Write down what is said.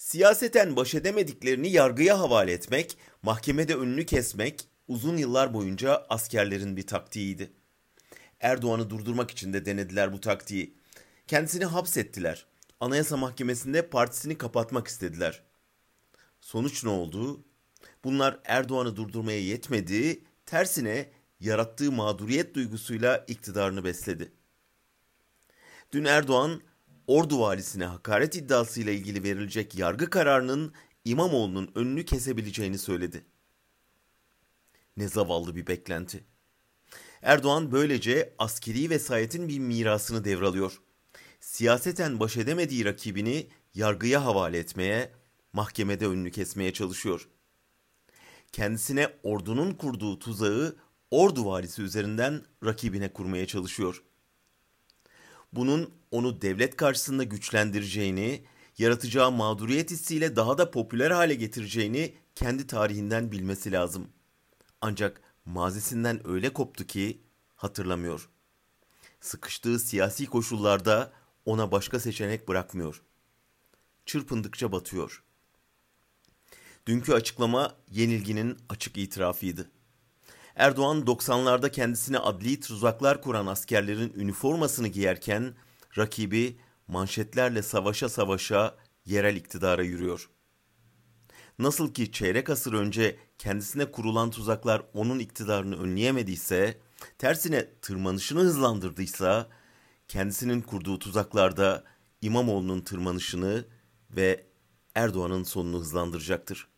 Siyaseten baş edemediklerini yargıya havale etmek, mahkemede önünü kesmek uzun yıllar boyunca askerlerin bir taktiğiydi. Erdoğan'ı durdurmak için de denediler bu taktiği. Kendisini hapsettiler. Anayasa Mahkemesi'nde partisini kapatmak istediler. Sonuç ne oldu? Bunlar Erdoğan'ı durdurmaya yetmedi, tersine yarattığı mağduriyet duygusuyla iktidarını besledi. Dün Erdoğan, Ordu valisine hakaret iddiasıyla ilgili verilecek yargı kararının İmamoğlu'nun önünü kesebileceğini söyledi. Ne zavallı bir beklenti. Erdoğan böylece askeri vesayetin bir mirasını devralıyor. Siyaseten baş edemediği rakibini yargıya havale etmeye, mahkemede önünü kesmeye çalışıyor. Kendisine ordunun kurduğu tuzağı ordu valisi üzerinden rakibine kurmaya çalışıyor. Bunun onu devlet karşısında güçlendireceğini, yaratacağı mağduriyet hissiyle daha da popüler hale getireceğini kendi tarihinden bilmesi lazım. Ancak mazisinden öyle koptu ki hatırlamıyor. Sıkıştığı siyasi koşullarda ona başka seçenek bırakmıyor. Çırpındıkça batıyor. Dünkü açıklama yenilginin açık itirafıydı. Erdoğan 90'larda kendisine adli tuzaklar kuran askerlerin üniformasını giyerken rakibi manşetlerle savaşa savaşa yerel iktidara yürüyor. Nasıl ki çeyrek asır önce kendisine kurulan tuzaklar onun iktidarını önleyemediyse, tersine tırmanışını hızlandırdıysa, kendisinin kurduğu tuzaklarda İmamoğlu'nun tırmanışını ve Erdoğan'ın sonunu hızlandıracaktır.